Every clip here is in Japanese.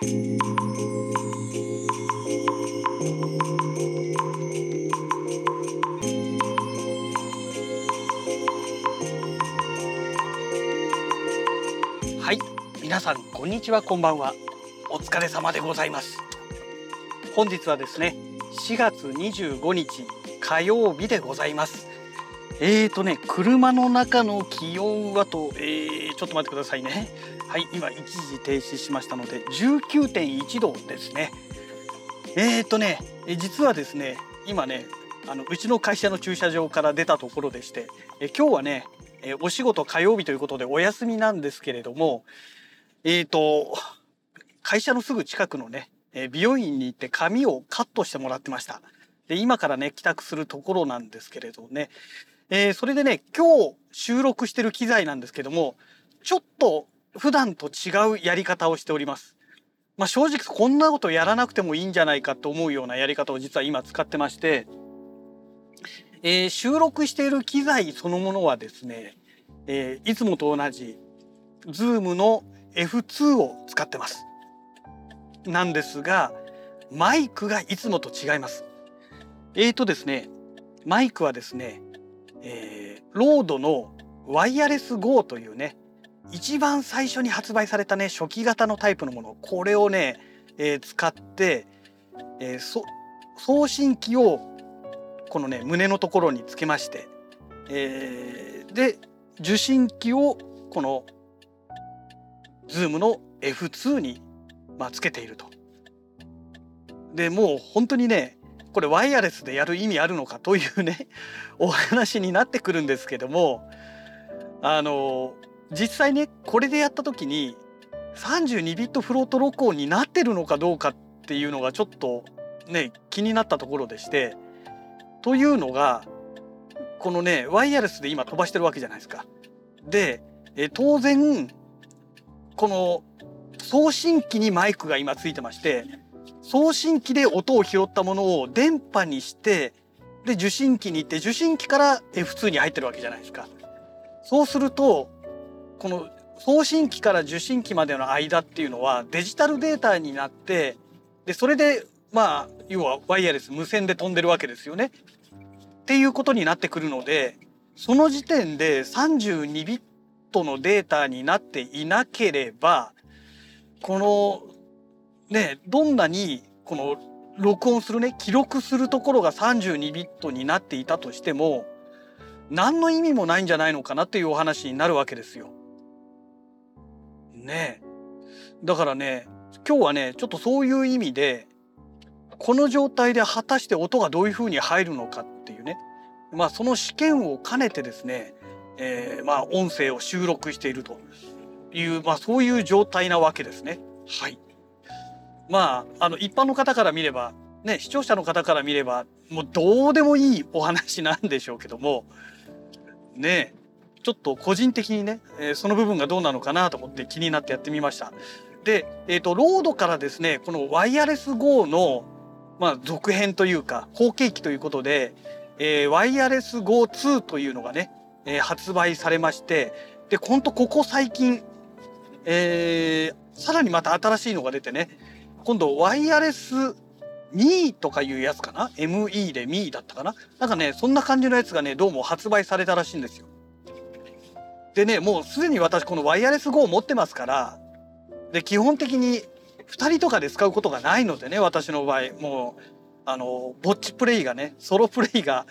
はい皆さんこんにちはこんばんは。お疲れ様でございます。本日はですね4月25日火曜日でございます。えーとね車の中の気温はと、えー、ちょっと待ってくださいね。はい今一時停止しましたので19.1度ですね。えーとね実はですね今ねあのうちの会社の駐車場から出たところでしてえ今日はねえお仕事火曜日ということでお休みなんですけれどもえーと会社のすぐ近くのね美容院に行って髪をカットしてもらってました。で今からね帰宅するところなんですけれどね、えー、それでね今日収録してる機材なんですけどもちょっと普段と違うやり方をしておりますまあ、正直こんなことやらなくてもいいんじゃないかと思うようなやり方を実は今使ってましてえー、収録している機材そのものはですね、えー、いつもと同じ Zoom の F2 を使ってます。なんですがマイクがいつもと違います。えーとですねマイクはですね、えー、ロードのワイヤレス GO というね一番最初に発売されたね初期型のタイプのものこれをね、えー、使って、えー、送信機をこのね胸のところにつけまして、えー、で受信機をこの Zoom の F2 に、まあ、つけていると。でもう本当にねこれワイヤレスでやる意味あるのかというねお話になってくるんですけどもあの実際ねこれでやった時に32ビットフロート録音になってるのかどうかっていうのがちょっとね気になったところでしてというのがこのねワイヤレスで今飛ばしてるわけじゃないですか。でえ当然この送信機にマイクが今ついてまして送信機で音を拾ったものを電波にしてで受信機に行って受信機から F2 に入ってるわけじゃないですか。そうするとこの送信機から受信機までの間っていうのはデジタルデータになってでそれでまあ要はワイヤレス無線で飛んでるわけですよね。っていうことになってくるのでその時点で32ビットのデータになっていなければこのねどんなにこの録音するね記録するところが32ビットになっていたとしても何の意味もないんじゃないのかなっていうお話になるわけですよ。ねだからね今日はねちょっとそういう意味でこの状態で果たして音がどういうふうに入るのかっていうねまあその試験を兼ねてですね、えー、まあ音声を収録しているという、まあ、そういう状態なわけですね。はい。まああの一般の方から見ればね視聴者の方から見ればもうどうでもいいお話なんでしょうけどもねちょっと個人的にね、え、その部分がどうなのかなと思って気になってやってみました。で、えーと、ロードからですねこのワイヤレス GO のまあ、続編というか後継機ということで、えー、ワイヤレス GO2 というのがね、えー、発売されましてでほんとここ最近、えー、さらにまた新しいのが出てね今度ワイヤレス ME とかいうやつかな？ME で ME だったかな？なんかねそんな感じのやつがねどうも発売されたらしいんですよ。でねもうすでに私このワイヤレス GO 持ってますからで基本的に2人とかで使うことがないのでね私の場合もうあのぼっちプレイがねソロプレイが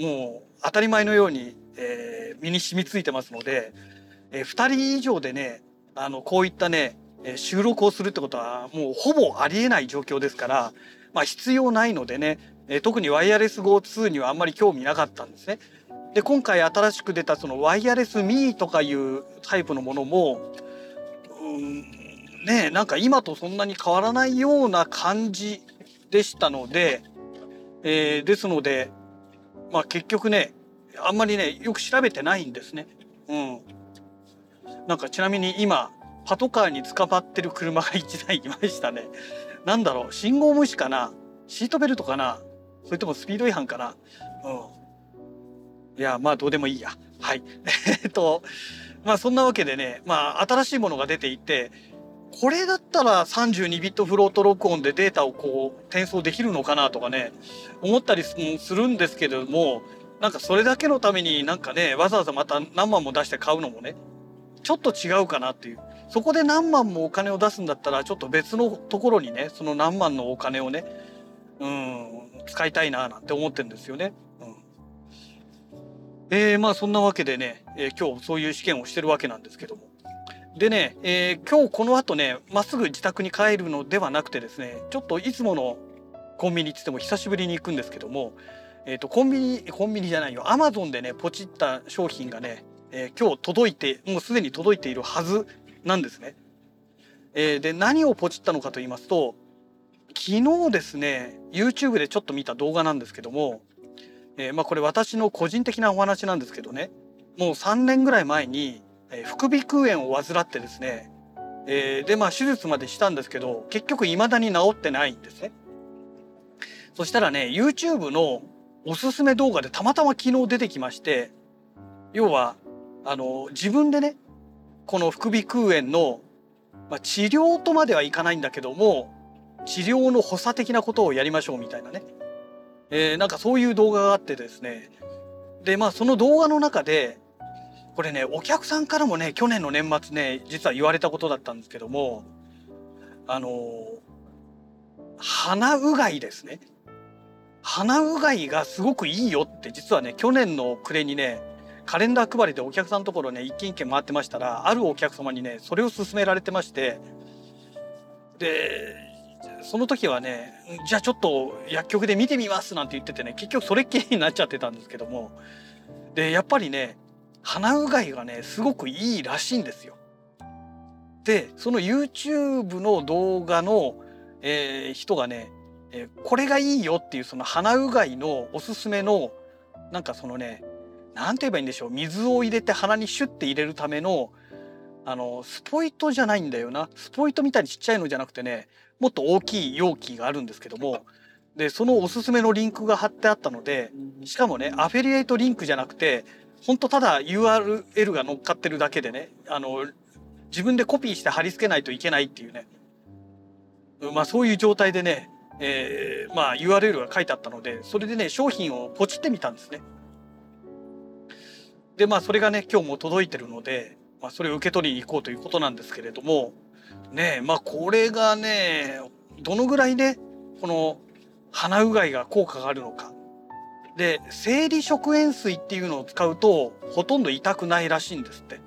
もう当たり前のように、えー、身に染みついてますので、えー、2人以上でねあのこういったね収録をするってことはもうほぼありえない状況ですから、まあ、必要ないのでね、え、特にワイヤレス GO2 にはあんまり興味なかったんですね。で今回新しく出たそのワイヤレスミーとかいうタイプのものも、うん、ねなんか今とそんなに変わらないような感じでしたので、えー、ですので、まあ、結局ねあんまりねよく調べてないんですね。うん、なんかちなみに今パトカーに捕まってる車が1台いましたね。なんだろう信号無視かな？シートベルトかな？それともスピード違反かな？うん。いやまあどうでもいいや。はい。えっとまあそんなわけでねまあ新しいものが出ていてこれだったら32ビットフロート録音でデータをこう転送できるのかなとかね思ったりするんですけれどもなんかそれだけのためになんかねわざわざまた何万も出して買うのもねちょっと違うかなっていうそこで何万もお金を出すんだったらちょっと別のところにねその何万のお金をねうん使いたいななんて思ってるんですよね。えー、まあそんなわけでね、えー、今日そういう試験をしてるわけなんですけども。でね、えー、今日この後ねまっすぐ自宅に帰るのではなくてですねちょっといつものコンビニっつっても久しぶりに行くんですけども、えー、とコンビニコンビニじゃないよアマゾンでねポチった商品がね、え、今日届いてもうすでに届いているはずなんですね。え、で何をポチったのかと言いますと昨日ですね YouTube でちょっと見た動画なんですけども、えー、まあこれ私の個人的なお話なんですけどねもう3年ぐらい前にえ副鼻腔炎を患ってですね、えー、でまあ手術までしたんですけど結局未だに治ってないんですね。そしたらね YouTube のおすすめ動画でたまたま昨日出てきまして要はあの自分でねこの副鼻腔炎の、まあ、治療とまではいかないんだけども治療の補佐的なことをやりましょうみたいなね、えー、なんかそういう動画があってですね。でまあその動画の中でこれねお客さんからもね去年の年末ね実は言われたことだったんですけどもあの鼻うがいですね。鼻うがいがすごくいいよって実はね去年の暮れにねカレンダー配りでお客さんのところね一軒一軒回ってましたらあるお客様にねそれを勧められてまして。でその時はねじゃあちょっと薬局で見てみますなんて言っててね結局それっきりになっちゃってたんですけどもでやっぱりね鼻うがいがねすごくいいらしいんですよ。でその YouTube の動画の、えー、人がね、えー、これがいいよっていうその鼻うがいのおすすめのなんかそのね何て言えばいいんでしょう水を入れて鼻にシュッて入れるためのあのスポイトじゃないんだよなスポイトみたいにちっちゃいのじゃなくてねもっと大きい容器があるんですけどもでそのおすすめのリンクが貼ってあったのでしかもねアフィリエイトリンクじゃなくて本当ただ URL が乗っかってるだけでねあの自分でコピーして貼り付けないといけないっていうねまあそういう状態でね、えー、まあ URL が書いてあったのでそれでね商品をポチってみたんですね。でまあそれがね今日も届いてるので、まあ、それを受け取りに行こうということなんですけれどもねまあこれがねどのぐらいねこの鼻うがいが効果があるのかで生理食塩水っていうのを使うとほとんど痛くないらしいんですって。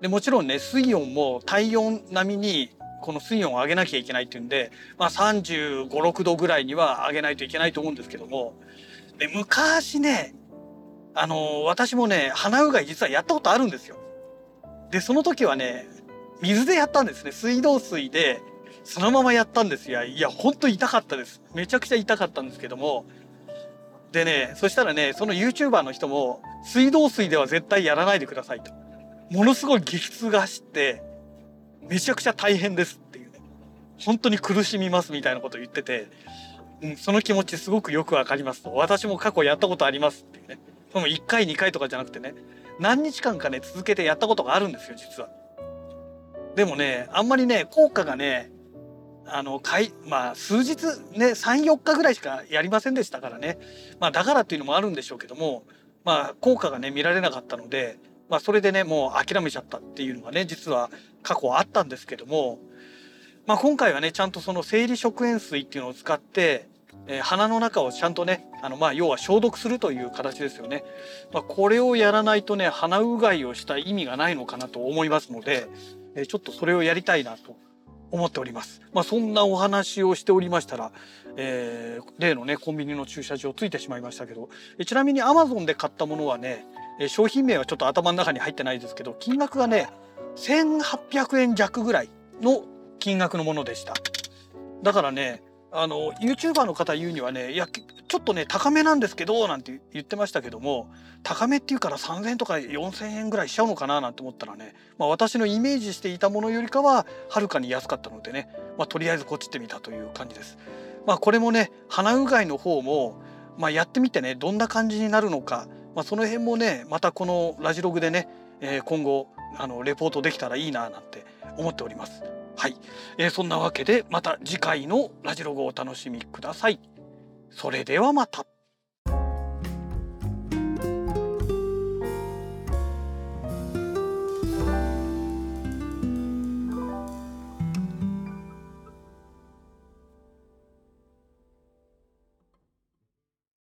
でもちろんね水温も体温並みにこの水温を上げなきゃいけないっていうんで、まあ、3 5 6度ぐらいには上げないといけないと思うんですけどもで昔ねあの私もね鼻うがい実はやったことあるんですよ。でその時はね水でやったんですね。水道水でそのままやったんです。よいやほんと痛かったです。めちゃくちゃ痛かったんですけども。でねそしたらねその YouTuber の人も水道水では絶対やらないでくださいと。ものすごい激痛が走ってめちゃくちゃ大変ですっていう。ね本当に苦しみますみたいなことを言ってて、うん、その気持ちすごくよくわかりますと。私も過去やったことありますっていうね。その1回2回とかじゃなくてね何日間かね続けてやったことがあるんですよ実は。でもねあんまりね効果がねあのかいまあ数日ね34日ぐらいしかやりませんでしたからね、まあ、だからっていうのもあるんでしょうけども、まあ、効果がね見られなかったので、まあ、それでねもう諦めちゃったっていうのがね実は過去あったんですけども、まあ、今回はねちゃんとその生理食塩水っていうのを使って、えー、鼻の中をちゃんとねあのまあ要は消毒するという形ですよね、まあ、これをやらないとね鼻うがいをした意味がないのかなと思いますので、え、ちょっとそれをやりたいなと思っております。まあ、そんなお話をしておりましたら、えー、例のねコンビニの駐車場ついてしまいましたけどちなみに Amazon で買ったものはね商品名はちょっと頭の中に入ってないですけど金額がね1800円弱ぐらいの金額のものでした。だからねあの YouTuber の方言うにはねいやちょっとね高めなんですけどなんて言ってましたけども高めっていうから3,000円とか4,000円ぐらいしちゃうのかななんて思ったらね、まあ、私のイメージしていたものよりかははるかに安かったのでね、まあ、とりあえずこっちってみたという感じです。まあ、これもね鼻うがいの方も、まあ、やってみてねどんな感じになるのか、まあ、その辺もねまたこのラジログでね、えー、今後あのレポートできたらいいななんて思っております。はい、えーそんなわけでまた次回のラジログをお楽しみください。それではまた。